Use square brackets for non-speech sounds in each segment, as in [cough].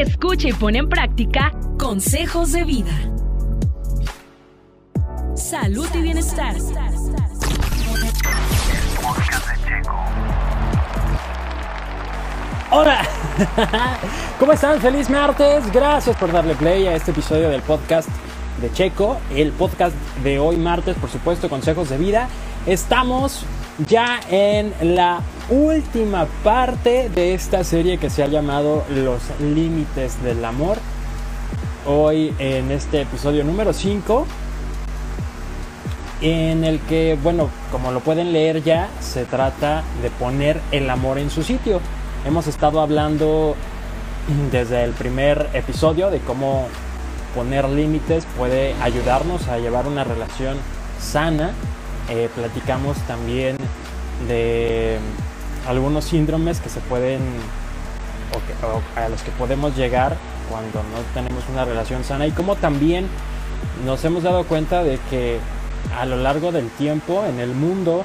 Escucha y pone en práctica consejos de vida. Salud y bienestar. Hola, [laughs] ¿cómo están? Feliz martes. Gracias por darle play a este episodio del podcast de Checo, el podcast de hoy martes, por supuesto, consejos de vida. Estamos ya en la última parte de esta serie que se ha llamado Los Límites del Amor. Hoy en este episodio número 5, en el que, bueno, como lo pueden leer ya, se trata de poner el amor en su sitio. Hemos estado hablando desde el primer episodio de cómo poner límites puede ayudarnos a llevar una relación sana. Eh, platicamos también de algunos síndromes que se pueden o, a los que podemos llegar cuando no tenemos una relación sana. Y cómo también nos hemos dado cuenta de que a lo largo del tiempo en el mundo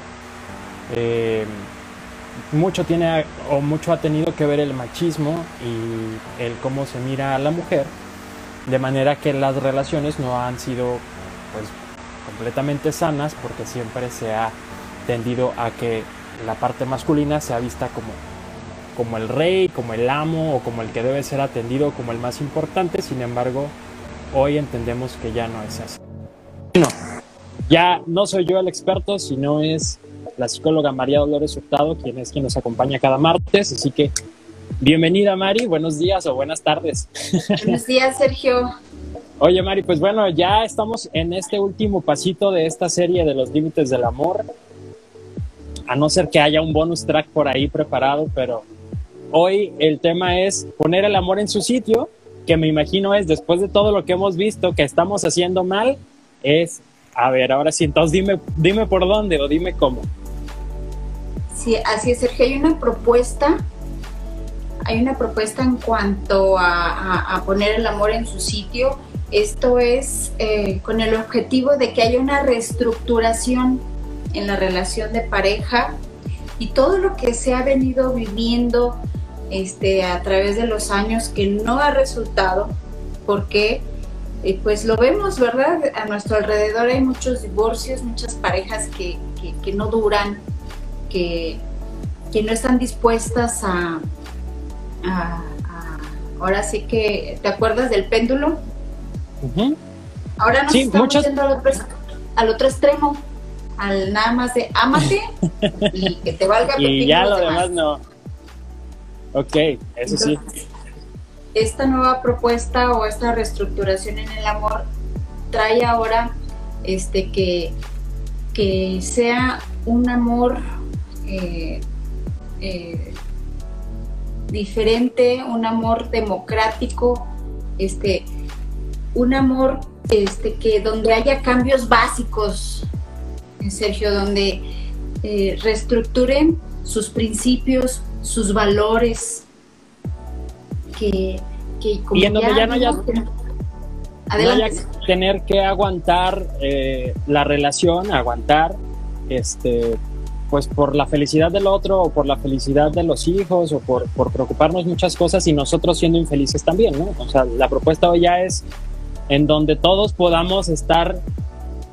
eh, mucho tiene o mucho ha tenido que ver el machismo y el cómo se mira a la mujer de manera que las relaciones no han sido pues completamente sanas porque siempre se ha tendido a que la parte masculina sea vista como, como el rey, como el amo o como el que debe ser atendido como el más importante. Sin embargo, hoy entendemos que ya no es así. Bueno, ya no soy yo el experto, sino es la psicóloga María Dolores Hurtado, quien es quien nos acompaña cada martes. Así que bienvenida Mari, buenos días o buenas tardes. Buenos días, Sergio. Oye Mari, pues bueno, ya estamos en este último pasito de esta serie de los límites del amor a no ser que haya un bonus track por ahí preparado, pero hoy el tema es poner el amor en su sitio, que me imagino es, después de todo lo que hemos visto que estamos haciendo mal, es, a ver, ahora sí, entonces dime, dime por dónde o dime cómo. Sí, así es, Sergio, hay una propuesta, hay una propuesta en cuanto a, poner el amor en su sitio. Esto es eh, con el objetivo de que haya una reestructuración en la relación de pareja y todo lo que se ha venido viviendo este, a través de los años que no ha resultado, porque eh, pues lo vemos, ¿verdad? A nuestro alrededor hay muchos divorcios, muchas parejas que, no duran, que, que, no están dispuestas a, Ahora sí que, ¿te acuerdas del péndulo? Ahora nos estamos yendo al otro, al otro extremo al nada más de ámate y que te valga [laughs] Y ya lo demás. no. Ok, eso sí. Esta nueva propuesta o esta reestructuración en el amor trae ahora este que, que sea un amor eh, eh, diferente, un amor democrático, este, un amor este, que donde haya cambios básicos Sergio, donde eh, reestructuren sus principios, sus valores, que, que y en donde ya, no haya, tener que aguantar eh, la relación, aguantar este pues por la felicidad del otro o por la felicidad de los hijos o por, por preocuparnos muchas cosas y nosotros siendo infelices también, ¿no? O sea, la propuesta hoy ya es en donde todos podamos estar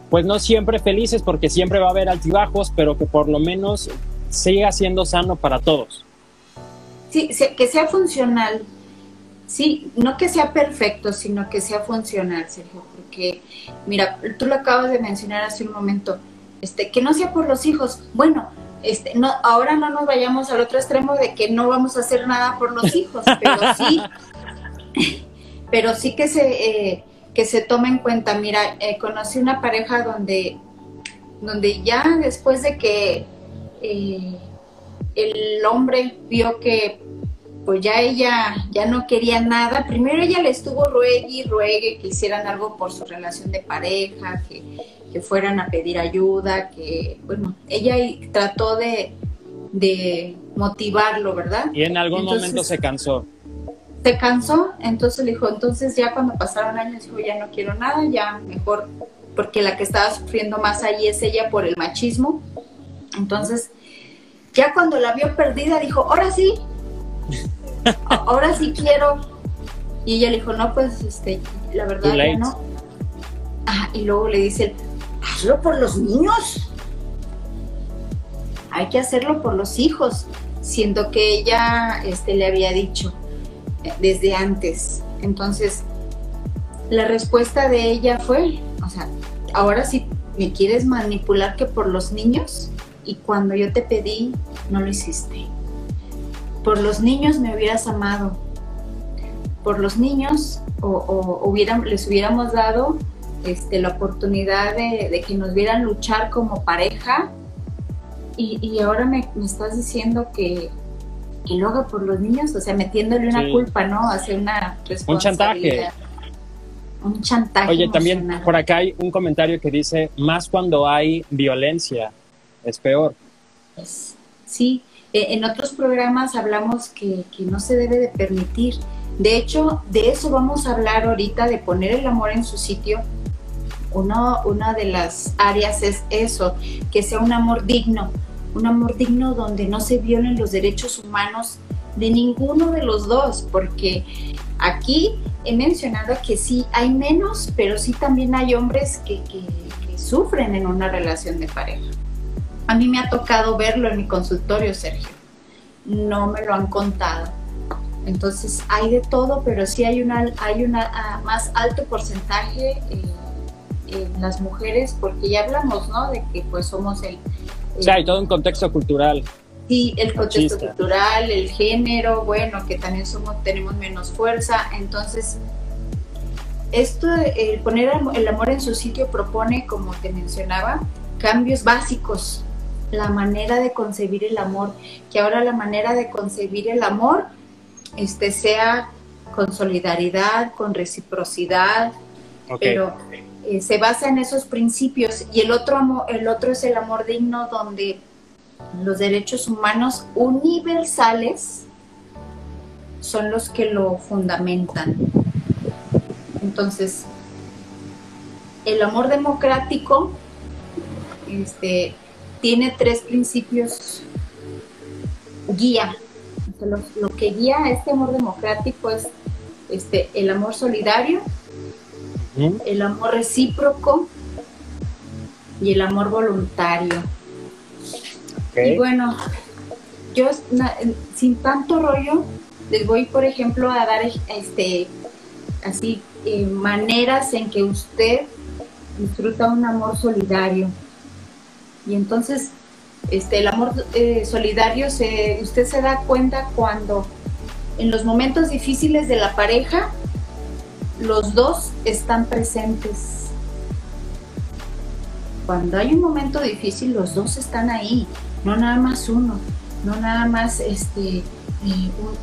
pues no siempre felices porque siempre va a haber altibajos, pero que por lo menos siga siendo sano para todos. Sí, que sea funcional. Sí, no que sea perfecto, sino que sea funcional, Sergio, porque mira, tú lo acabas de mencionar hace un momento, este, que no sea por los hijos. Bueno, este, no, ahora no nos vayamos al otro extremo de que no vamos a hacer nada por los hijos, pero sí, [laughs] pero sí que se eh, que se tome en cuenta. Mira, eh, conocí una pareja donde, donde ya después de que eh, el hombre vio que pues ya ella ya no quería nada, primero ella le estuvo ruegue y ruegue que hicieran algo por su relación de pareja, que, fueran a pedir ayuda, que bueno, ella trató de, motivarlo, ¿verdad? Y en algún momento se cansó se cansó, entonces le dijo, entonces ya cuando pasaron años dijo, ya no quiero nada, ya mejor, porque la que estaba sufriendo más ahí es ella por el machismo. Entonces, ya cuando la vio perdida, dijo, ahora sí, [laughs] ahora sí quiero, Y ella le dijo, no, pues, este, la verdad ya no. Ah, y luego le dice, hazlo por los niños. Hay que hacerlo por los hijos, siendo que ella este, le había dicho desde antes. Entonces, la respuesta de ella fue, o sea, ahora sí me quieres manipular que por los niños y cuando yo te pedí no lo hiciste. Por los niños me hubieras amado. Por los niños o, les hubiéramos dado este, la oportunidad de, que nos vieran luchar como pareja y, ahora me, estás diciendo que, que, lo haga por los niños, o sea, metiéndole una culpa, ¿no? Hacia una responsabilidad. Un chantaje un chantaje. Oye, también por acá hay un comentario que dice, más cuando hay violencia, es peor. Sí, e, en otros programas hablamos que, no se debe de permitir. De hecho, de eso vamos a hablar ahorita, de poner el amor en su sitio. Uno, una de las áreas es eso, que sea un amor digno, un amor digno donde no se violen los derechos humanos de ninguno de los dos, porque aquí he mencionado que sí hay menos, pero sí también hay hombres que, sufren en una relación de pareja. A mí me ha tocado verlo en mi consultorio, Sergio. No me lo han contado. Entonces hay de todo, pero sí hay una hay una ah, más alto porcentaje eh, en las mujeres, porque ya hablamos, ¿no? De que pues somos el... o sea, hay todo un contexto cultural. Sí, el contexto cultural, el género, bueno, que también somos, tenemos menos fuerza. Entonces, esto, el poner el amor en su sitio propone, como te mencionaba, cambios básicos. La manera de concebir el amor, que ahora la manera de concebir el amor este, sea con solidaridad, con reciprocidad, pero eh, se basa en esos principios. Y el otro, amor, el otro es el amor digno, donde los derechos humanos universales son los que lo fundamentan. Entonces, el amor democrático este, tiene tres principios guía. Lo, que guía a este amor democrático es este, el amor solidario, el amor recíproco y el amor voluntario. Y bueno, yo sin tanto rollo les voy, por ejemplo, a dar este así eh, maneras en que usted disfruta un amor solidario. Y entonces, este, el amor eh, solidario, se, usted se da cuenta cuando en los momentos difíciles de la pareja, los dos están presentes. Cuando hay un momento difícil, los dos están ahí no nada más uno, no nada más este, eh,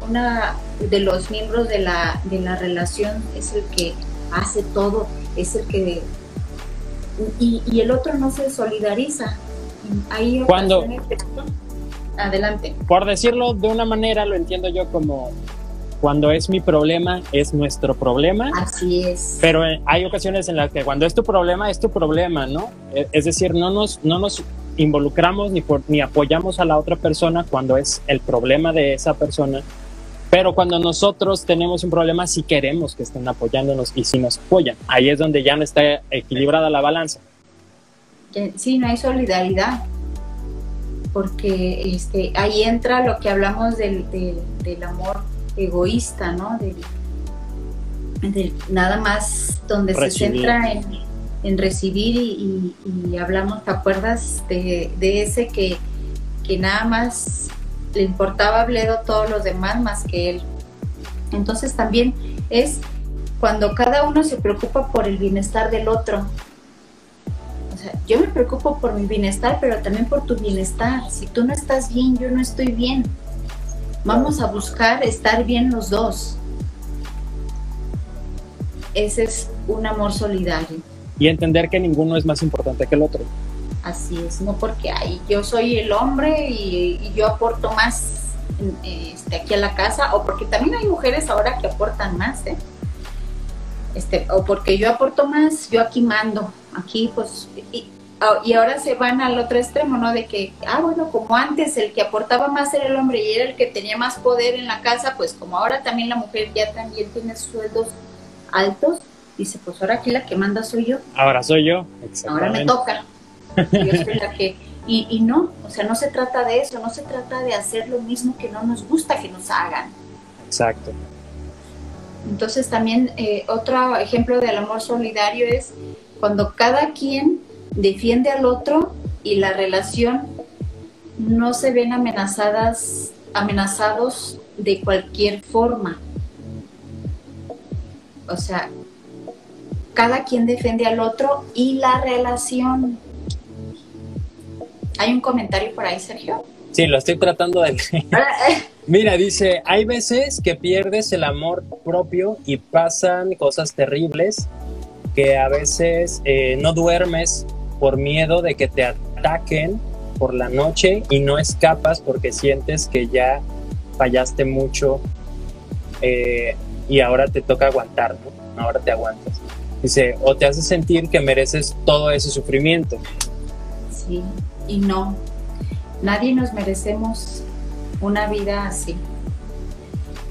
una de los miembros de la, de la relación es el que hace todo, es el que... Y, el otro no se solidariza. Hay Cuando... Adelante. Por decirlo de una manera, lo entiendo yo como cuando es mi problema, es nuestro problema. Así es. Pero eh, hay ocasiones en las que cuando es tu problema, es tu problema, ¿no? E, es decir, no nos, no nos involucramos ni, ni apoyamos a la otra persona cuando es el problema de esa persona, pero cuando nosotros tenemos un problema sí queremos que estén apoyándonos y si nos apoyan. Ahí es donde ya no está equilibrada la balanza. Sí, no hay solidaridad, porque este, ahí entra lo que hablamos del, del, amor egoísta, ¿no? Del, nada más donde se centra en, en recibir y, hablamos, ¿te acuerdas de, ese que, que, nada más le importaba a Bledo todos los demás más que él? Entonces también es cuando cada uno se preocupa por el bienestar del otro. O sea, yo me preocupo por mi bienestar, pero también por tu bienestar. Si tú no estás bien, yo no estoy bien. Vamos a buscar estar bien los dos. Ese es un amor solidario y entender que ninguno es más importante que el otro. Así es, no porque ay, yo soy el hombre y, yo aporto más este, aquí a la casa, o porque también hay mujeres ahora que aportan más, ¿eh? Este, o porque yo aporto más, yo aquí mando, aquí pues, Ah, y ahora se van al otro extremo, ¿no? De que, ah, bueno, como antes el que aportaba más era el hombre y era el que tenía más poder en la casa, pues como ahora también la mujer ya también tiene sueldos altos, dice, pues ahora aquí la que manda soy yo. Ahora soy yo, Ahora me toca. Yo soy la que... Y, y no, o sea, no se trata de eso, no se trata de hacer lo mismo que no nos gusta que nos hagan. Exacto. Entonces también eh, otro ejemplo del amor solidario es cuando cada quien defiende al otro y la relación no se ven amenazadas, amenazados de cualquier forma. O sea, cada quien defiende al otro y la relación. ¿Hay un comentario por ahí, Sergio? Sí, lo estoy tratando de [laughs] Mira, dice, hay veces que pierdes el amor propio y pasan cosas terribles que a veces eh, no duermes por miedo de que te ataquen por la noche y no escapas porque sientes que ya fallaste mucho eh, y ahora te toca aguantar, ¿no? Ahora te aguantas. Dice, o te hace sentir que mereces todo ese sufrimiento. Sí, y no. Nadie nos merecemos una vida así.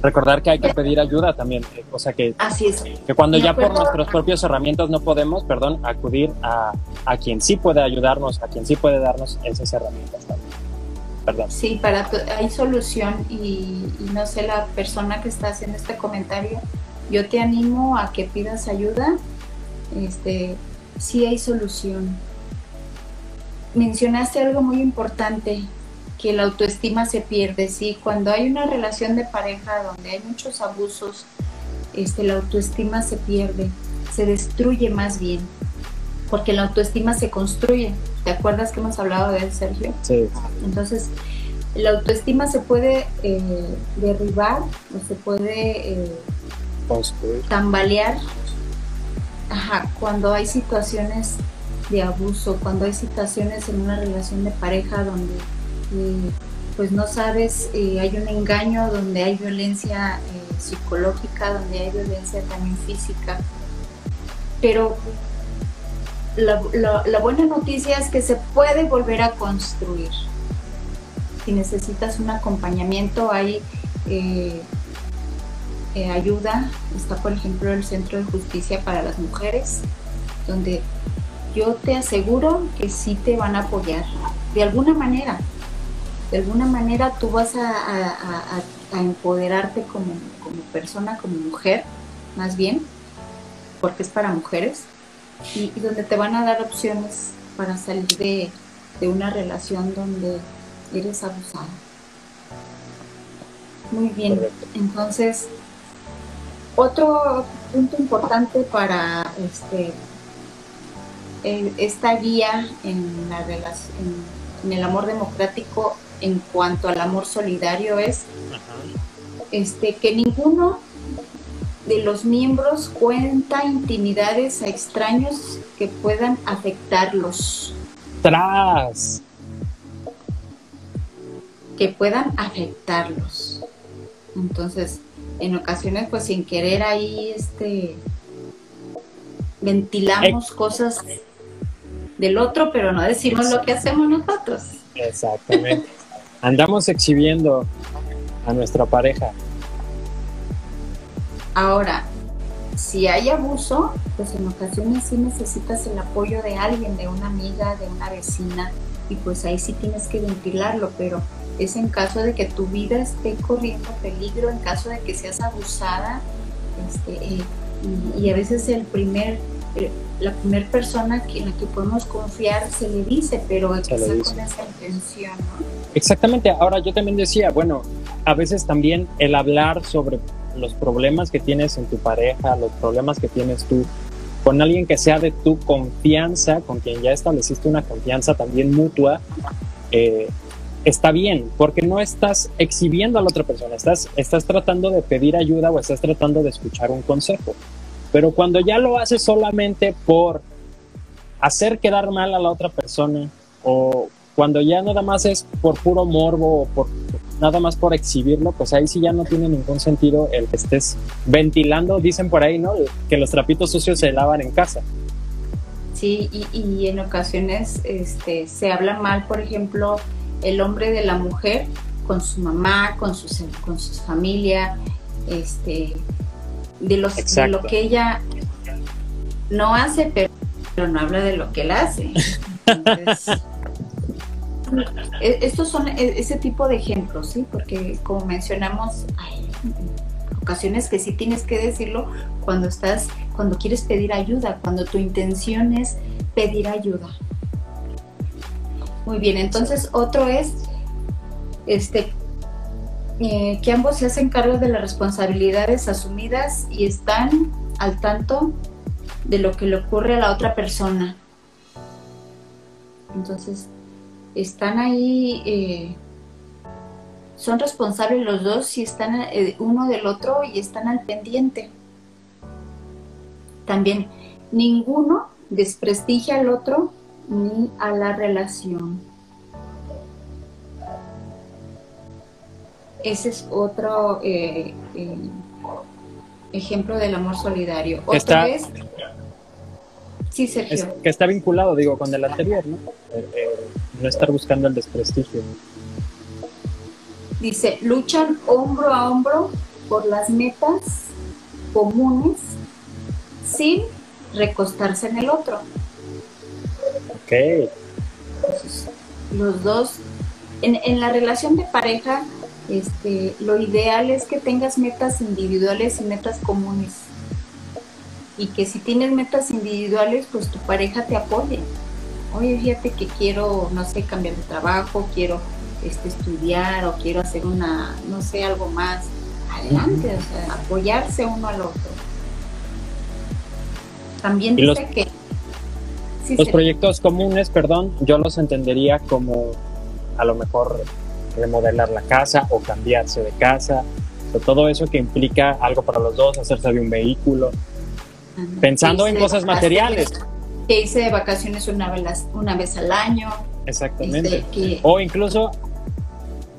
Recordar que hay que pedir ayuda también, o sea que, así es. que cuando ya por nuestras propias herramientas no podemos, perdón, acudir a, a, quien sí puede ayudarnos, a quien sí puede darnos esas herramientas también. Perdón. Sí, para hay solución y, no sé, la persona que está haciendo este comentario, yo te animo a que pidas ayuda. Este, sí hay solución. Mencionaste algo muy importante, que la autoestima se pierde, ¿sí? Cuando hay una relación de pareja donde hay muchos abusos, este, la autoestima se pierde, se destruye más bien, porque la autoestima se construye. ¿Te acuerdas que hemos hablado de él, Sergio? Sí. Entonces, la autoestima se puede eh, derribar o se puede eh, tambalear Ajá, cuando hay situaciones de abuso, cuando hay situaciones en una relación de pareja donde pues no sabes, eh, hay un engaño donde hay violencia eh, psicológica, donde hay violencia también física. Pero la, buena noticia es que se puede volver a construir. Si necesitas un acompañamiento, hay eh, ayuda. Está, por ejemplo, el Centro de Justicia para las Mujeres, donde yo te aseguro que sí te van a apoyar de alguna manera de alguna manera tú vas a, empoderarte como, persona, como mujer, más bien, porque es para mujeres, y, donde te van a dar opciones para salir de, una relación donde eres abusada. Muy bien, entonces, otro punto importante para este eh, esta guía en la relación en el amor democrático en cuanto al amor solidario es este que ninguno de los miembros cuenta intimidades a extraños que puedan afectarlos. Tras. Que puedan afectarlos. Entonces, en ocasiones, pues sin querer ahí, este, ventilamos cosas del otro, pero no decimos lo que hacemos nosotros. Exactamente andamos exhibiendo a nuestra pareja. Ahora, si hay abuso, pues en ocasiones sí necesitas el apoyo de alguien, de una amiga, de una vecina, y pues ahí sí tienes que ventilarlo, pero es en caso de que tu vida esté corriendo peligro, en caso de que seas abusada, este, eh, y, a veces el primer, eh, la primera persona en la que podemos confiar se le dice, pero quizá con esa intención, ¿no? Exactamente, ahora yo también decía, bueno, a veces también el hablar sobre los problemas que tienes en tu pareja, los problemas que tienes tú, con alguien que sea de tu confianza, con quien ya estableciste una confianza también mutua, eh, está bien, porque no estás exhibiendo a la otra persona, estás, estás tratando de pedir ayuda o estás tratando de escuchar un consejo. Pero cuando ya lo haces solamente por hacer quedar mal a la otra persona o cuando ya nada más es por puro morbo o por nada más por exhibirlo, pues ahí sí ya no tiene ningún sentido el que estés ventilando, dicen por ahí, ¿no? Que los trapitos sucios se lavan en casa. Sí, y, en ocasiones este, se habla mal, por ejemplo, el hombre de la mujer con su mamá, con, sus, con su familia, este, de, los, de lo que ella no hace, pero, no habla de lo que él hace. [laughs] E, estos son e, ese tipo de ejemplos, ¿sí? Porque como mencionamos, hay ocasiones que sí tienes que decirlo cuando estás, cuando quieres pedir ayuda, cuando tu intención es pedir ayuda. Muy bien, entonces otro es este eh, que ambos se hacen cargo de las responsabilidades asumidas y están al tanto de lo que le ocurre a la otra persona. Entonces, están ahí, eh, son responsables los dos si están eh, uno del otro y están al pendiente. También, ninguno desprestigia al otro ni a la relación. Ese es otro eh, ejemplo del amor solidario. Otra vez, Sí, Sergio. que está vinculado, digo, con el anterior, ¿no? Eh, eh, no estar buscando el desprestigio. Dice, luchan hombro a hombro por las metas comunes sin recostarse en el otro. Ok. los dos, en, en la relación de pareja, este, lo ideal es que tengas metas individuales y metas comunes y que si tienes metas individuales, pues tu pareja te apoye. Oye, fíjate que quiero, no sé, cambiar de trabajo, quiero este, estudiar o quiero hacer una, no sé, algo más. Adelante, o sea, apoyarse uno al otro. También dice que... los proyectos comunes, perdón, yo los entendería como a lo mejor remodelar la casa o cambiarse de casa, o todo eso que implica algo para los dos, hacerse de un vehículo, Pensando en cosas materiales. Que hice de vacaciones una vez, una vez al año. Exactamente. Este, o incluso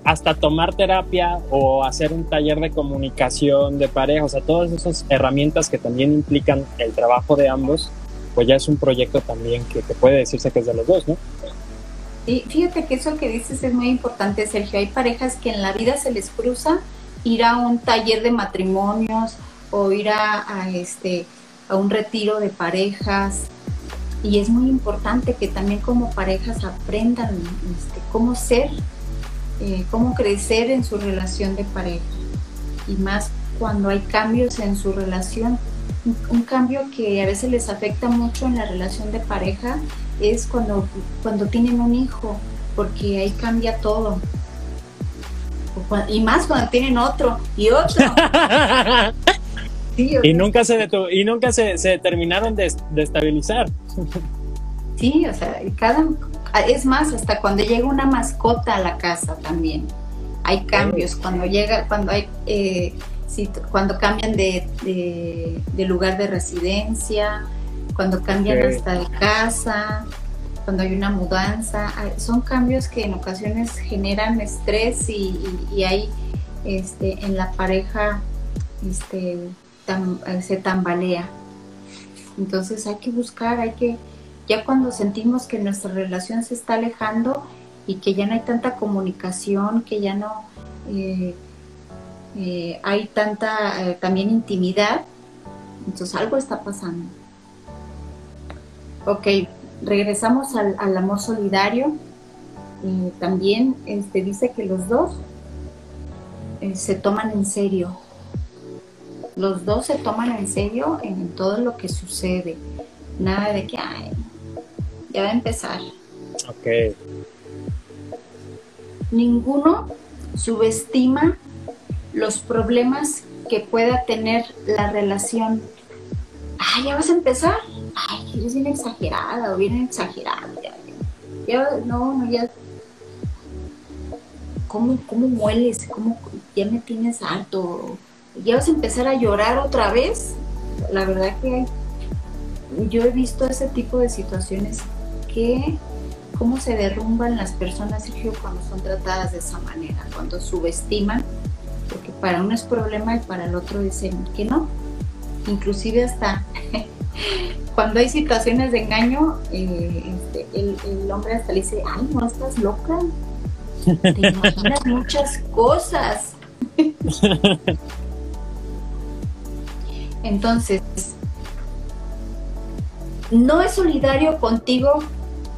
hasta tomar terapia o hacer un taller de comunicación de pareja, o sea, todas esas herramientas que también implican el trabajo de ambos, pues ya es un proyecto también que, que puede decirse que es de los dos, ¿no? Y fíjate que eso que dices es muy importante, Sergio. Hay parejas que en la vida se les cruza ir a un taller de matrimonios o ir a este a un retiro de parejas. Y es muy importante que también como parejas aprendan este, cómo ser, eh, cómo crecer en su relación de pareja. Y más cuando hay cambios en su relación. Un, cambio que a veces les afecta mucho en la relación de pareja es cuando, cuando tienen un hijo, porque ahí cambia todo. Y más cuando tienen otro y otro. [laughs] y, nunca se y nunca se, terminaron de, estabilizar. Sí, o sea, cada, es más, hasta cuando llega una mascota a la casa también hay cambios. Cuando llega, cuando hay, eh, cuando cambian de, lugar de residencia, cuando cambian hasta de casa, cuando hay una mudanza, son cambios que en ocasiones generan estrés y, y hay este, en la pareja este, eh, se tambalea. Entonces hay que buscar, hay que, ya cuando sentimos que nuestra relación se está alejando y que ya no hay tanta comunicación, que ya no eh, eh, hay tanta también intimidad, entonces algo está pasando. Ok, regresamos al, al amor solidario. también este, dice que los dos se toman en serio los dos se toman en serio en todo lo que sucede. Nada de que, ay, ya va a empezar. Ok. Ninguno subestima los problemas que pueda tener la relación. Ay, ya vas a empezar. Ay, eres bien exagerada o bien exagerado. Ya, no, no, ya. ¿Cómo, cómo mueles? ¿Cómo ya me tienes harto? Ya vas a empezar a llorar otra vez. La verdad que yo he visto ese tipo de situaciones que cómo se derrumban las personas, Sergio, cuando son tratadas de esa manera, cuando subestiman, porque para uno es problema y para el otro dicen que no. Inclusive hasta [laughs] cuando hay situaciones de engaño, eh, este, el, el, hombre hasta le dice, ay, no estás loca, te imaginas muchas cosas. [laughs] Entonces, no es solidario contigo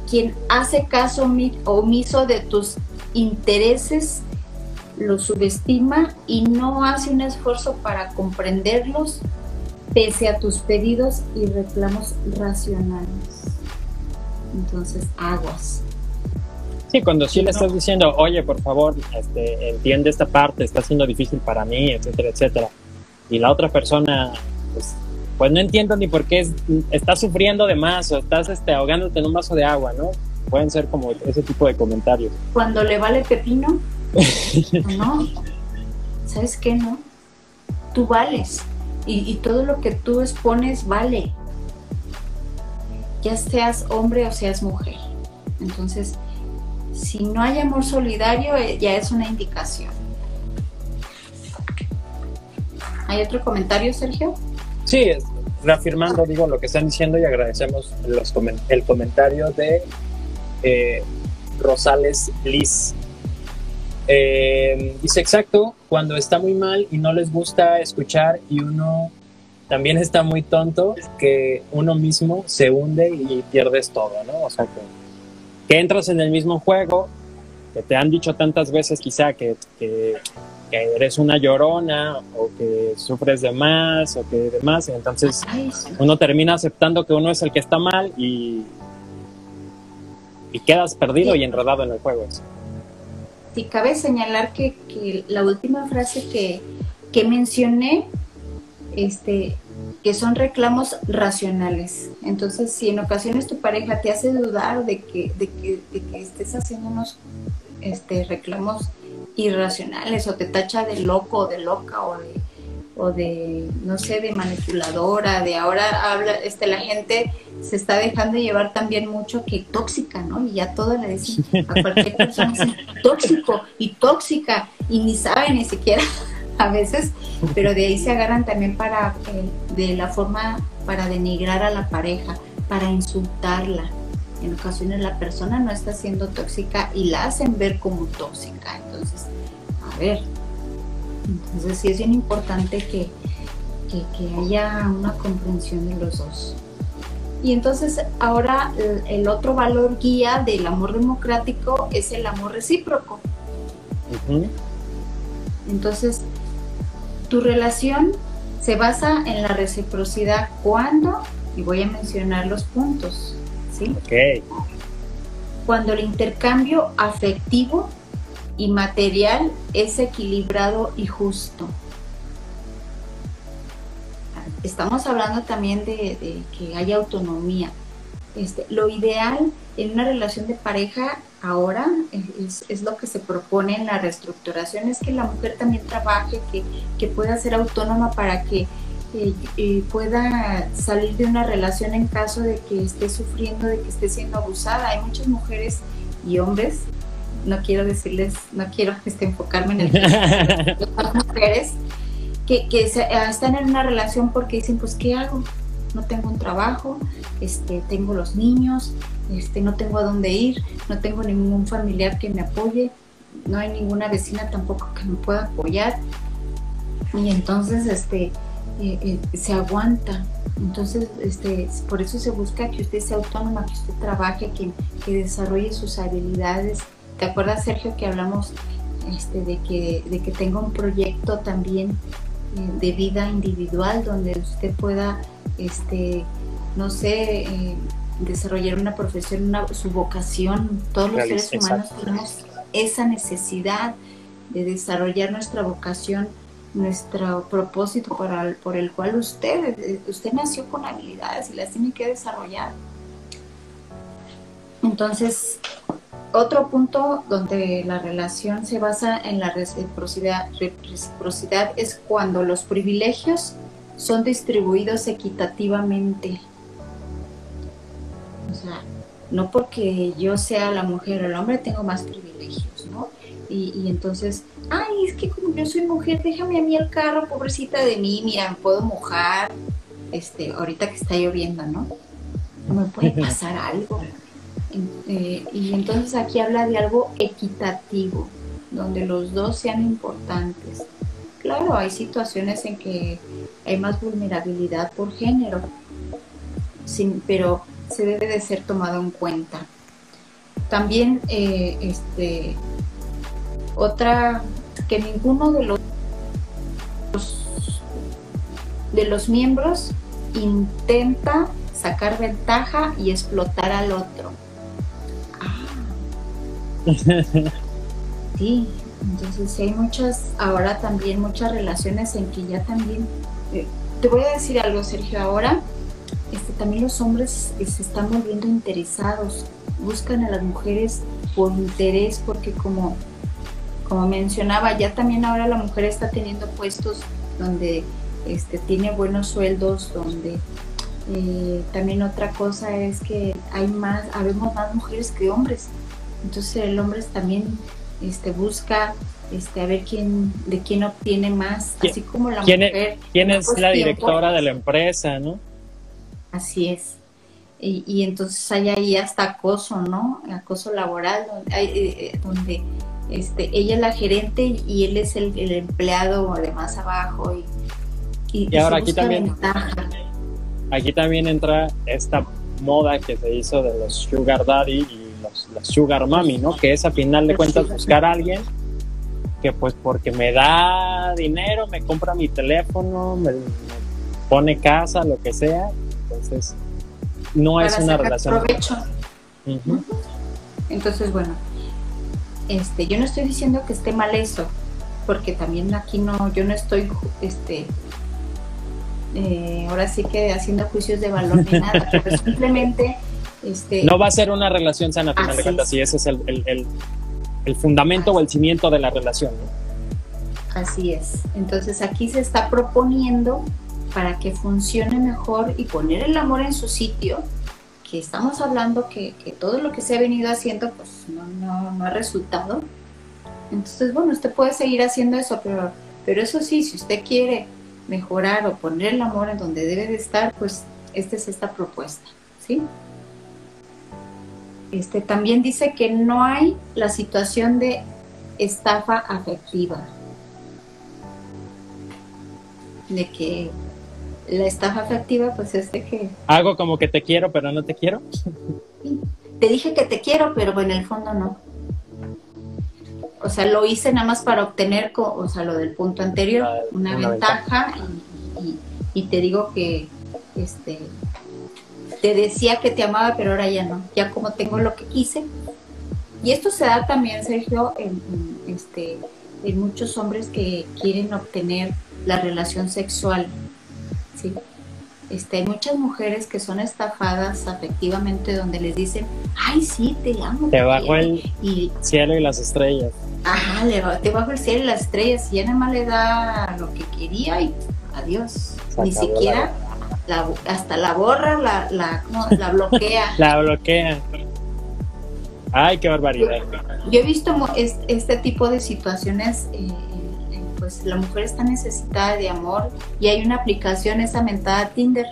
quien hace caso omiso de tus intereses, lo subestima y no hace un esfuerzo para comprenderlos pese a tus pedidos y reclamos racionales. Entonces, aguas. Sí, cuando sí le estás diciendo, oye, por favor, este, entiende esta parte, está siendo difícil para mí, etcétera, etcétera. Y la otra persona, pues, pues no entiendo ni por qué estás sufriendo de más o estás este, ahogándote en un vaso de agua, ¿no? Pueden ser como ese tipo de comentarios. Cuando le vale pepino, [laughs] no. ¿Sabes qué, no? Tú vales. Y, y todo lo que tú expones vale. Ya seas hombre o seas mujer. Entonces, si no hay amor solidario, eh, ya es una indicación. ¿Hay otro comentario, Sergio? Sí, reafirmando, digo, lo que están diciendo y agradecemos el comentario de eh, Rosales Liz. Eh, dice exacto, cuando está muy mal y no les gusta escuchar y uno también está muy tonto, que uno mismo se hunde y pierdes todo, ¿no? O sea, que entras en el mismo juego, que te han dicho tantas veces quizá que, eres una llorona o que sufres de más o que demás, y entonces uno termina aceptando que uno es el que está mal y, y quedas perdido y enredado en el juego. Sí, cabe señalar que, la última frase que, que mencioné, este, que son reclamos racionales. Entonces, si en ocasiones tu pareja te hace dudar de que, de que, estés haciendo unos este, reclamos irracionales o te tacha de loco o de loca o de, o de, no sé, de manipuladora, de ahora habla, este, la gente se está dejando llevar también mucho que tóxica, ¿no? Y ya todo le dicen a cualquier persona, tóxico y tóxica y ni sabe ni siquiera [laughs] a veces, pero de ahí se agarran también para, eh, de la forma para denigrar a la pareja, para insultarla. En ocasiones la persona no está siendo tóxica y la hacen ver como tóxica. Entonces, a ver, entonces sí es bien importante que, que, haya una comprensión de los dos. Y entonces ahora el, otro valor guía del amor democrático es el amor recíproco. Entonces, tu relación se basa en la reciprocidad cuando, y voy a mencionar los puntos, ¿sí? Cuando el intercambio afectivo y material es equilibrado y justo. Estamos hablando también de, que haya autonomía. Este, lo ideal en una relación de pareja ahora es, lo que se propone en la reestructuración, es que la mujer también trabaje, que, pueda ser autónoma para que eh, eh, pueda salir de una relación en caso de que esté sufriendo, de que esté siendo abusada. Hay muchas mujeres y hombres, no quiero decirles, no quiero [laughs] este, enfocarme en el [laughs] las mujeres que, que están en una relación porque dicen, pues, ¿qué hago? No tengo un trabajo, este, tengo los niños, este, no tengo a dónde ir, no tengo ningún familiar que me apoye, no hay ninguna vecina tampoco que me pueda apoyar. Y entonces este, eh, eh, se aguanta. Entonces, este, por eso se busca que usted sea autónoma, que usted trabaje, que, desarrolle sus habilidades. ¿Te acuerdas, Sergio, que hablamos este, de, que, de que tenga un proyecto también eh, de vida individual donde usted pueda, este, no sé, desarrollar una profesión, su vocación. Todos los seres humanos tenemos esa necesidad de desarrollar nuestra vocación, nuestro propósito para, por el cual usted, usted nació con habilidades y las tiene que desarrollar. Entonces, otro punto donde la relación se basa en la reciprocidad, reciprocidad es cuando los privilegios son distribuidos equitativamente o sea, no porque yo sea la mujer o el hombre tengo más privilegios, ¿no? Y, entonces, ay, es que como yo soy mujer, déjame a mí el carro, pobrecita de mí, mira, me puedo mojar, este, ahorita que está lloviendo, ¿no? me puede pasar algo. Eh, y entonces aquí habla de algo equitativo, donde los dos sean importantes. Claro, hay situaciones en que hay más vulnerabilidad por género, sin, pero se debe de ser tomado en cuenta. También, eh, este, otra, que ninguno de los, de los miembros intenta sacar ventaja y explotar al otro. Ah. [laughs] Sí, entonces hay muchas, ahora también muchas relaciones en que ya también, eh, te voy a decir algo Sergio, ahora este, también los hombres eh, se están volviendo interesados, buscan a las mujeres por interés, porque como, como mencionaba, ya también ahora la mujer está teniendo puestos donde este, tiene buenos sueldos, donde eh, también otra cosa es que hay más, habemos más mujeres que hombres. Entonces el hombre también este, busca este, a ver quién, de quién obtiene más, así como la ¿Quién mujer. Es, ¿Quién es la directora de la empresa, no? Así es. Y, y, entonces hay ahí hasta acoso, ¿no? Acoso laboral, donde, hay, eh, eh, donde este, ella es la gerente y él es el, el empleado de más abajo. Y, y, y ahora aquí también, ventaja aquí también entra esta moda que se hizo de los sugar daddy y los, los sugar mami, ¿no? Que es a final de cuentas buscar a alguien que pues porque me da dinero, me compra mi teléfono, me, me pone casa, lo que sea, entonces no Para es una relación. Provecho. Uh -huh. Entonces, bueno, este, yo no estoy diciendo que esté mal eso, porque también aquí no, yo no estoy, este, eh, ahora sí que haciendo juicios de valor ni nada, [laughs] pero simplemente... Este, no va a ser una relación sana, final de cuentas, y ese es el, el, el, el fundamento así. o el cimiento de la relación. ¿no? Así es. Entonces aquí se está proponiendo para que funcione mejor y poner el amor en su sitio, que estamos hablando que, que todo lo que se ha venido haciendo pues no, no, no, ha resultado. Entonces, bueno, usted puede seguir haciendo eso, pero, pero eso sí, si usted quiere mejorar o poner el amor en donde debe de estar, pues esta es esta propuesta, ¿sí? Este, también dice que no hay la situación de estafa afectiva, de que la estafa afectiva pues es de que... Hago como que te quiero, pero no te quiero. Te dije que te quiero, pero en el fondo no. O sea, lo hice nada más para obtener, o sea, lo del punto anterior, ah, una, una, ventaja, ventaja. Y, y, y, te digo que este, te decía que te amaba, pero ahora ya no, ya como tengo lo que quise. Y esto se da también, Sergio, en, en este, en muchos hombres que quieren obtener la relación sexual ¿sí? Este, hay muchas mujeres que son estafadas afectivamente donde les dicen, ay, sí, te amo. Te bajo el y, cielo y las estrellas. Ajá, le, te bajo el cielo y las estrellas y ya nada más le da lo que quería y adiós. Ni siquiera, la... La, hasta la borra, la, la, no, la bloquea. [laughs] la bloquea. Ay, qué barbaridad. Yo, yo he visto este, este, tipo de situaciones eh, pues la mujer está necesitada de amor y hay una aplicación esa mentada Tinder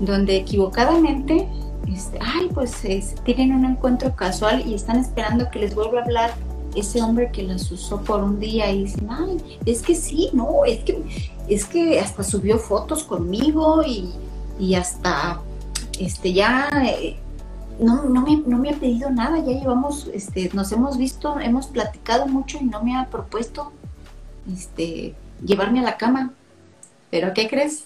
donde equivocadamente este, ay pues es, tienen un encuentro casual y están esperando que les vuelva a hablar ese hombre que las usó por un día y dicen ay es que sí no es que es que hasta subió fotos conmigo y, y hasta este ya eh, no, no, me, no me ha pedido nada, ya llevamos, este, nos hemos visto, hemos platicado mucho y no me ha propuesto este, llevarme a la cama. Pero ¿qué crees?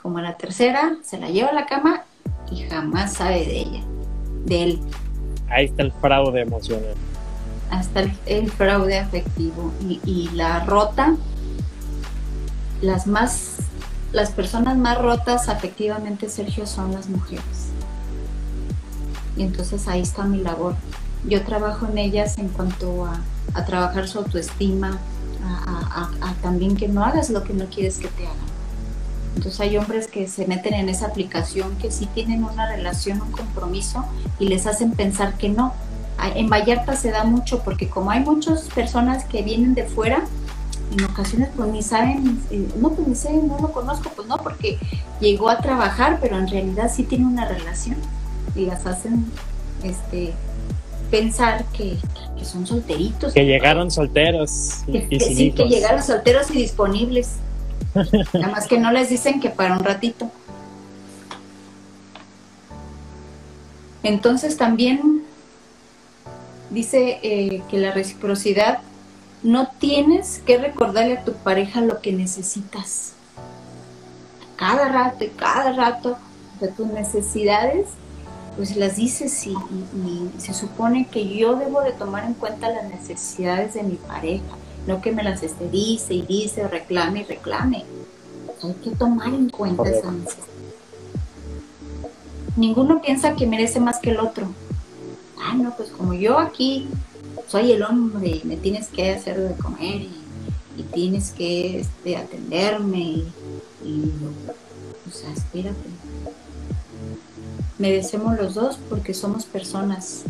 Como a la tercera, se la lleva a la cama y jamás sabe de ella, de él. Ahí está el fraude emocional. Hasta el, el fraude afectivo. Y, y la rota, las más, las personas más rotas afectivamente, Sergio, son las mujeres y entonces ahí está mi labor. Yo trabajo en ellas en cuanto a, a trabajar su autoestima, a, a, a, también que no hagas lo que no quieres que te hagan. Entonces hay hombres que se meten en esa aplicación que sí tienen una relación, un compromiso y les hacen pensar que no. En Vallarta se da mucho porque como hay muchas personas que vienen de fuera, en ocasiones pues ni saben, eh, no pues ni sé, no lo conozco, pues no, porque llegó a trabajar, pero en realidad sí tiene una relación y las hacen este pensar que, son solteritos. Que llegaron solteros. Y, que, sí, que llegaron solteros y disponibles. [laughs] Nada más que no les dicen que para un ratito. Entonces también dice eh, que la reciprocidad no tienes que recordarle a tu pareja lo que necesitas. Cada rato y cada rato de tus necesidades, pues las dices y, se supone que yo debo de tomar en cuenta las necesidades de mi pareja, no que me las esté dice y dice, reclame y reclame. Hay que tomar en cuenta esa necesidad. Ninguno piensa que merece más que el otro. Ah, no, pues como yo aquí soy el hombre y me tienes que hacer de comer y, tienes que este, atenderme y, o sea, espérate. Merecemos los dos porque somos personas.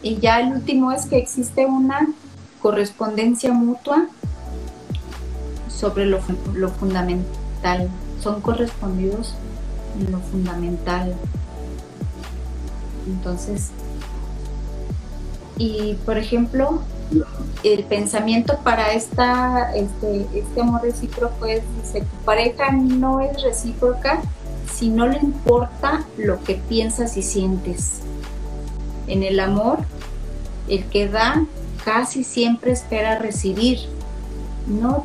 Y ya el último es que existe una correspondencia mutua sobre lo, lo fundamental. Son correspondidos en lo fundamental. Entonces, y por ejemplo, el pensamiento para esta, este, este amor recíproco es, dice, tu pareja no es recíproca si no le importa lo que piensas y sientes. En el amor, el que da casi siempre espera recibir, no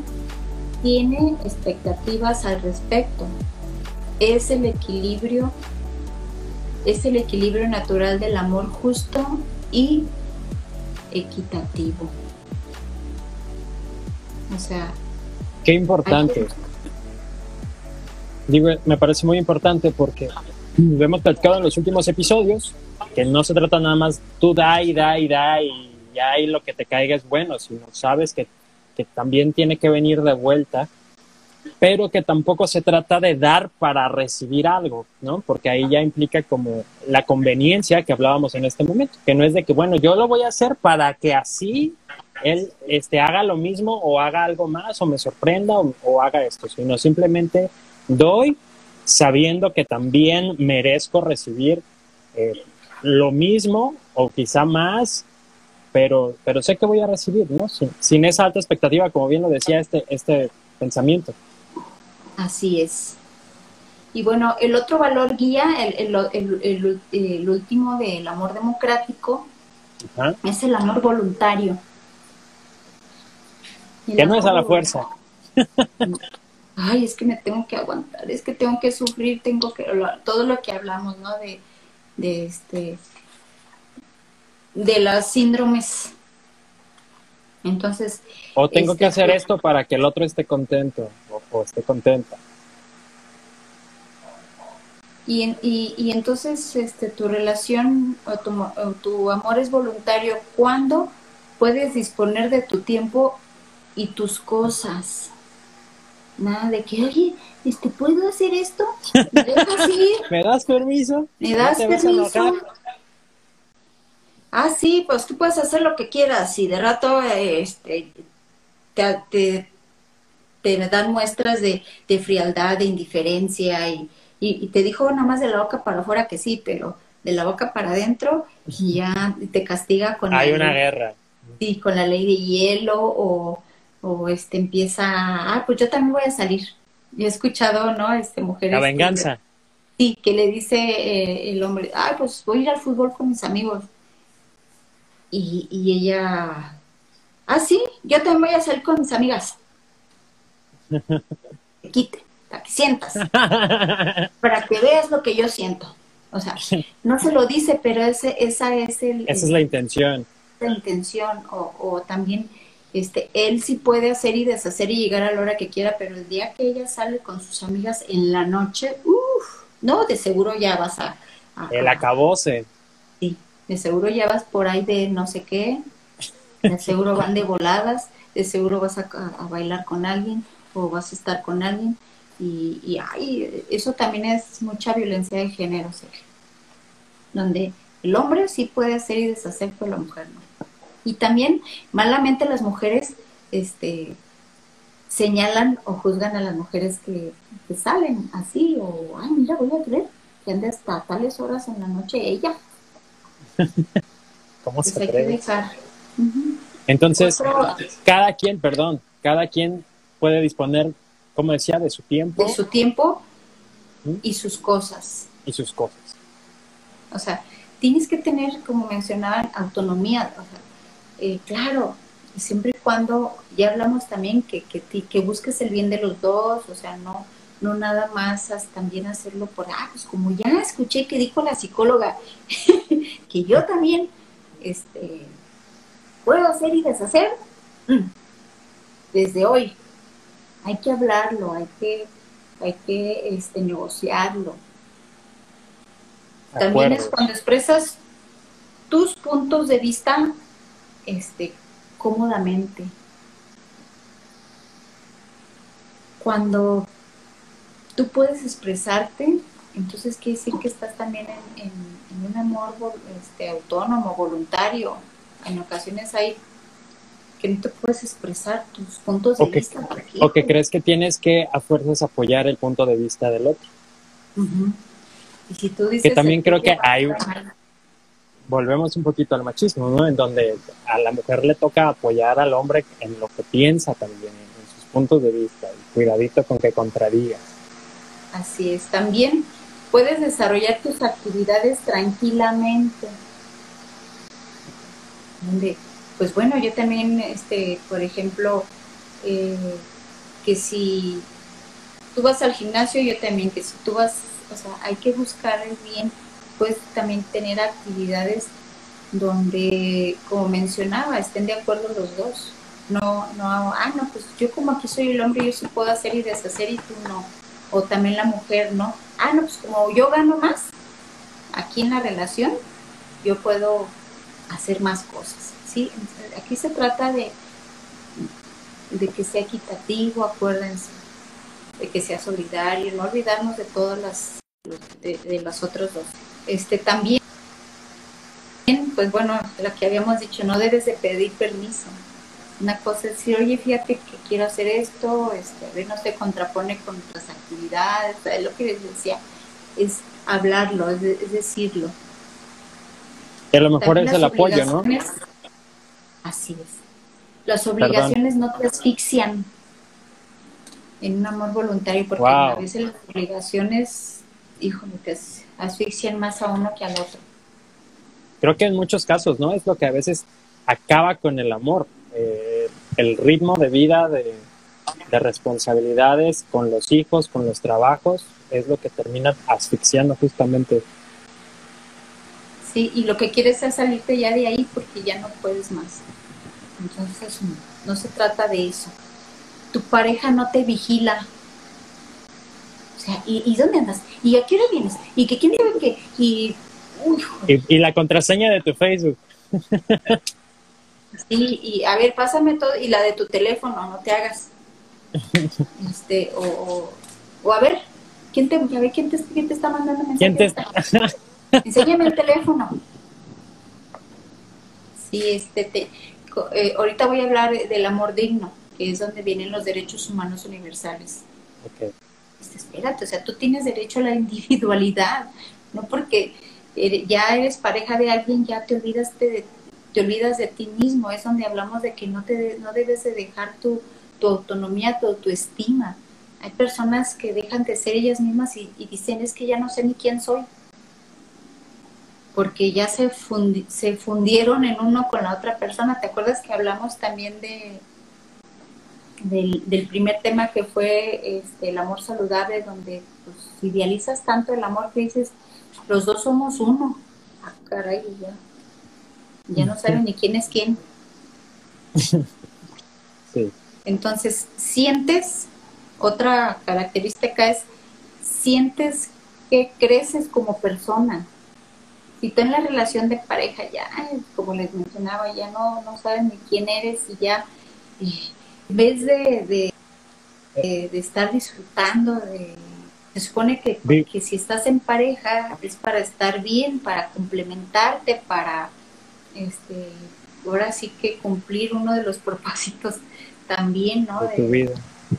tiene expectativas al respecto. Es el equilibrio, es el equilibrio natural del amor justo y equitativo. O sea... Qué importante. Digo, me parece muy importante porque hemos platicado en los últimos episodios que no se trata nada más tú da y da y da y ya y lo que te caiga es bueno, sino sabes que, que también tiene que venir de vuelta pero que tampoco se trata de dar para recibir algo, ¿no? Porque ahí ya implica como la conveniencia que hablábamos en este momento, que no es de que, bueno, yo lo voy a hacer para que así él este, haga lo mismo o haga algo más o me sorprenda o, haga esto, sino simplemente doy sabiendo que también merezco recibir eh, lo mismo o quizá más, pero, pero sé que voy a recibir, ¿no? Sin, sin esa alta expectativa, como bien lo decía este, este pensamiento. Así es. Y bueno, el otro valor guía, el, el, último del amor democrático, es el amor voluntario. que no es a la fuerza. [laughs] Ay, es que me tengo que aguantar, es que tengo que sufrir, tengo que todo lo que hablamos, ¿no? De, de este de las síndromes. Entonces, o tengo que este, hacer esto para que el otro esté contento o, esté contenta. Y, y, entonces este, tu relación o tu, amor es voluntario cuando puedes disponer de tu tiempo y tus cosas. Nada de que, oye, este, ¿puedo hacer esto? ¿Me [laughs] das permiso? ¿Me das permiso? Ah, sí, pues tú puedes hacer lo que quieras y de rato este, te, te, dan muestras de, frialdad, de indiferencia y, te dijo nada más de la boca para afuera que sí, pero de la boca para adentro ya te castiga con... Hay una guerra. Sí, con la ley de hielo o, o este empieza, ah, pues yo también voy a salir. Yo he escuchado, ¿no? Este, mujeres... La venganza. sí, que le dice eh, el hombre, ah, pues voy a ir al fútbol con mis amigos. Y, y ella ah, sí, yo también voy a salir con mis amigas. Quite, para que sientas, para que veas lo que yo siento. O sea, no se lo dice, pero ese, esa es el... Esa es la intención. La intención, o, o también este, él sí puede hacer y deshacer y llegar a la hora que quiera, pero el día que ella sale con sus amigas en la noche, uff, no, de seguro ya vas a... el acabose. Sí, de seguro ya vas por ahí de no sé qué, de seguro van de voladas, de seguro vas a, bailar con alguien o vas a estar con alguien. Y, y ay, eso también es mucha violencia de género, Sergio. Donde el hombre sí puede hacer y deshacer, pero la mujer no. Y también malamente las mujeres este, señalan o juzgan a las mujeres que, salen así, o, ay, mira, voy a creer que anda hasta tales horas en la noche ella. [laughs] ¿Cómo se atreve? Entonces, cada quien, perdón, cada quien puede disponer, como decía, de su tiempo. De su tiempo y sus cosas. Y sus cosas. O sea, tienes que tener, como mencionaban, autonomía. O sea, eh, claro, siempre y cuando, ya hablamos también que, que, que busques el bien de los dos, o sea, no, no nada más también hacerlo por, ah, pues como ya escuché que dijo la psicóloga, [laughs] que yo también este, puedo hacer y deshacer, mm, desde hoy. Hay que hablarlo, hay que, hay que este, negociarlo. También es cuando expresas tus puntos de vista este, cómodamente. Cuando tú puedes expresarte, entonces quiere decir que estás también en, un amor este, autónomo, voluntario. En ocasiones hay que no te puedes expresar tus puntos de vista. o que crees que tienes que a fuerzas apoyar el punto de vista del otro. Y si tú dices... Que también creo que hay volvemos un poquito al machismo, ¿no? En donde a la mujer le toca apoyar al hombre en lo que piensa también, en sus puntos de vista, y cuidadito con que contradiga. Así es, también puedes desarrollar tus actividades tranquilamente. Pues bueno, yo también, este, por ejemplo, eh, que si tú vas al gimnasio, yo también, que si tú vas, o sea, hay que buscar el bien puedes también tener actividades donde, como mencionaba, estén de acuerdo los dos. No, no, ah, no, pues yo como aquí soy el hombre, yo sí puedo hacer y deshacer y tú no. O también la mujer, ¿no? Ah, no, pues como yo gano más aquí en la relación, yo puedo hacer más cosas, ¿sí? Aquí se trata de, de que sea equitativo, acuérdense, de que sea solidario, no olvidarnos de todas las, de, de los otros dos. Este, también, pues bueno, lo que habíamos dicho, no debes de pedir permiso. Una cosa es decir, oye, fíjate que quiero hacer esto, este, a ver, no se contrapone con otras actividades, lo que les decía, es hablarlo, es, decirlo. Y a lo mejor es el apoyo, ¿no? Así es. Las obligaciones no te asfixian en un amor voluntario, porque a veces las obligaciones, híjole, es asfixian más a uno que al otro. Creo que en muchos casos, ¿no? Es lo que a veces acaba con el amor, eh, el ritmo de vida, de, responsabilidades con los hijos, con los trabajos, es lo que termina asfixiando justamente. Sí, y lo que quieres es salirte ya de ahí porque ya no puedes más. Entonces, no se trata de eso. Tu pareja no te vigila, ¿y, dónde andas? ¿Y a qué hora vienes? ¿Y que quién dice que? Y, y, la contraseña de tu Facebook. sí, y a ver, pásame todo, y la de tu teléfono, no te hagas. Este, o, o, a ver, ¿quién te, a ver, ¿quién te, quién te está mandando mensajes? Enséñame el teléfono. Sí, este, te, eh, ahorita voy a hablar del amor digno, que es donde vienen los derechos humanos universales. Okay espérate, o sea, tú tienes derecho a la individualidad, no porque ya eres pareja de alguien, ya te olvidas de, te olvidas de ti mismo, es donde hablamos de que no, te, no debes de dejar tu, tu autonomía, tu autoestima. Hay personas que dejan de ser ellas mismas y, dicen es que ya no sé ni quién soy, porque ya se, se fundieron en uno con la otra persona. ¿Te acuerdas que hablamos también de, del, primer tema que fue este, el amor saludable, donde pues, idealizas tanto el amor que dices, los dos somos uno. Ah, caray, ya, ya no saben ni quién es quién. [laughs] Entonces, sientes, otra característica es, sientes que creces como persona. Si tú en la relación de pareja ya, como les mencionaba, ya no, no saben ni quién eres y ya eh, en vez de, de, estar disfrutando, de, se supone que, que, si estás en pareja es para estar bien, para complementarte, para este, ahora sí que cumplir uno de los [laughs] propósitos también, ¿no? De tu vida.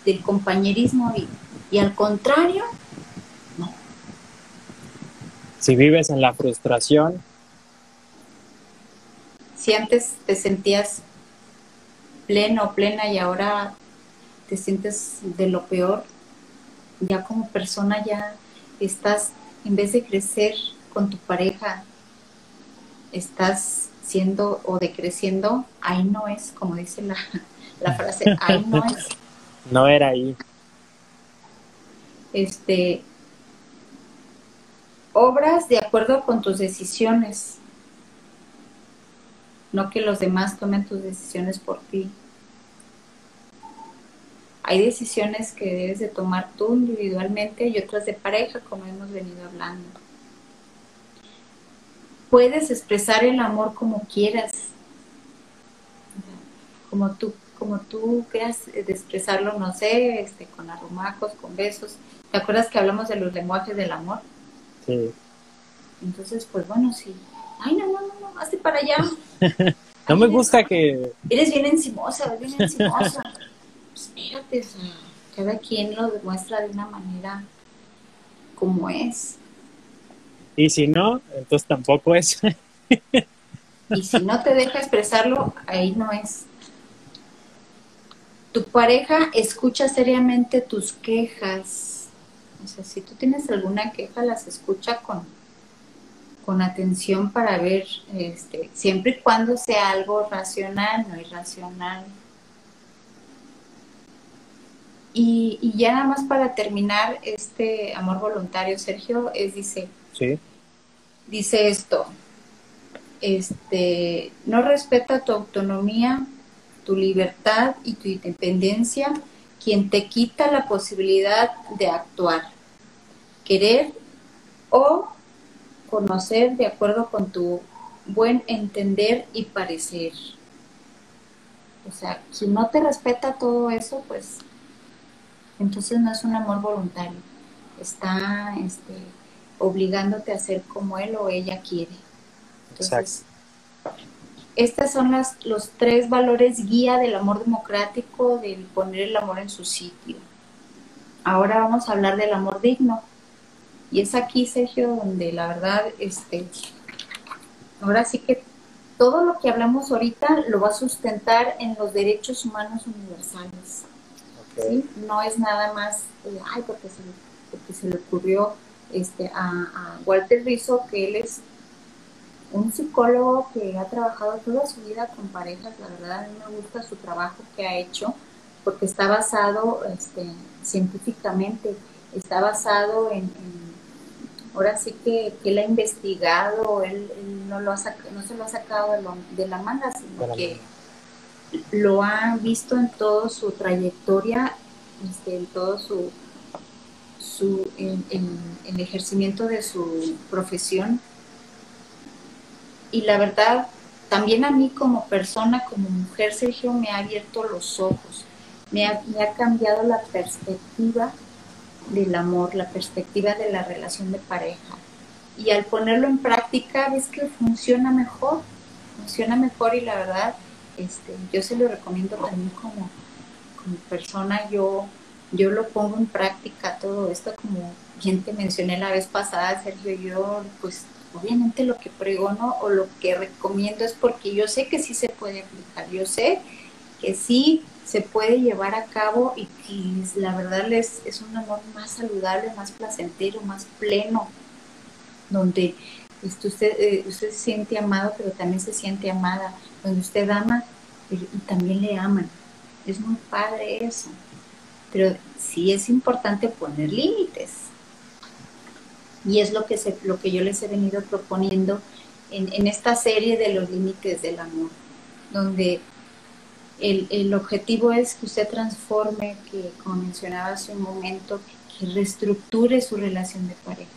Del compañerismo y, y al contrario. Si vives en la frustración. Si antes te sentías pleno, plena y ahora te sientes de lo peor, ya como persona ya estás, en vez de crecer con tu pareja, estás siendo o decreciendo, ahí no es, como dice la, [laughs] la frase, ahí no es. [laughs] No era ahí. Este, obras de acuerdo con tus decisiones, no que los demás tomen tus decisiones por ti. Hay decisiones que debes de tomar tú individualmente y otras de pareja, como hemos venido hablando. Puedes expresar el amor como quieras, como tú, como tú quieras expresarlo, no sé, este, con arrumacos, con besos. ¿Te acuerdas que hablamos de los lenguajes del amor? Sí. Entonces, pues bueno, sí. Ay, no, no, no, no, hazte para allá. [laughs] no me gusta que... Eres bien encimosa, bien encimosa. [laughs] espérate, cada quien lo demuestra de una manera como es. Y si no, entonces tampoco es. [laughs] y si no te deja expresarlo, ahí no es. Tu pareja escucha seriamente tus quejas. O sea, si tú tienes alguna queja, las escucha con, con atención para ver, este, siempre y cuando sea algo racional, no irracional. Y, ya nada más para terminar este amor voluntario, Sergio, es dice, sí. dice esto, este, no respeta tu autonomía, tu libertad y tu independencia, quien te quita la posibilidad de actuar, querer o conocer de acuerdo con tu buen entender y parecer. O sea, si no te respeta todo eso, pues entonces no es un amor voluntario, está este, obligándote a hacer como él o ella quiere. Entonces, estas son las, los tres valores guía del amor democrático, de poner el amor en su sitio. Ahora vamos a hablar del amor digno. Y es aquí, Sergio, donde la verdad, este, ahora sí que todo lo que hablamos ahorita lo va a sustentar en los derechos humanos universales. No es nada más, ay, porque se, porque se le ocurrió este, a, Walter Rizzo, que él es un psicólogo que ha trabajado toda su vida con parejas, la verdad a mí me gusta su trabajo que ha hecho, porque está basado este, científicamente, está basado en, ahora sí que, él ha investigado, él, no, lo ha no se lo ha sacado de, la manga, sino que lo ha visto en toda su trayectoria, este, en todo su, su en, el ejercimiento de su profesión. Y la verdad, también a mí como persona, como mujer, Sergio, me ha abierto los ojos, me ha, cambiado la perspectiva del amor, la perspectiva de la relación de pareja. Y al ponerlo en práctica, ves que funciona mejor, funciona mejor y la verdad, este, yo se lo recomiendo también como, como persona, yo, yo lo pongo en práctica todo esto, como quien te mencioné la vez pasada, Sergio, yo pues obviamente lo que pregono o lo que recomiendo es porque yo sé que sí se puede aplicar, yo sé que sí se puede llevar a cabo y que la verdad es, es un amor más saludable, más placentero, más pleno, donde este, usted, eh, usted se siente amado, pero también se siente amada donde usted ama y también le aman. Es muy padre eso. Pero sí es importante poner límites. Y es lo que, se, lo que yo les he venido proponiendo en, en esta serie de los límites del amor, donde el, el, objetivo es que usted transforme, que como mencionaba hace un momento, que reestructure su relación de pareja.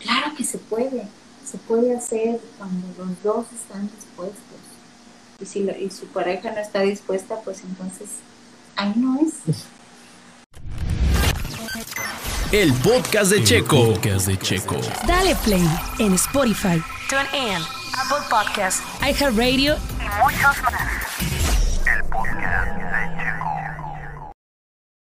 Claro que se puede, se puede hacer cuando los dos están dispuestos y si y su pareja no está dispuesta, pues entonces ahí no es. [laughs] El podcast de el Checo. Podcast de Checo. Dale play en Spotify. TuneIn, Apple Podcasts, iHeartRadio y muchos más. El podcast de Checo.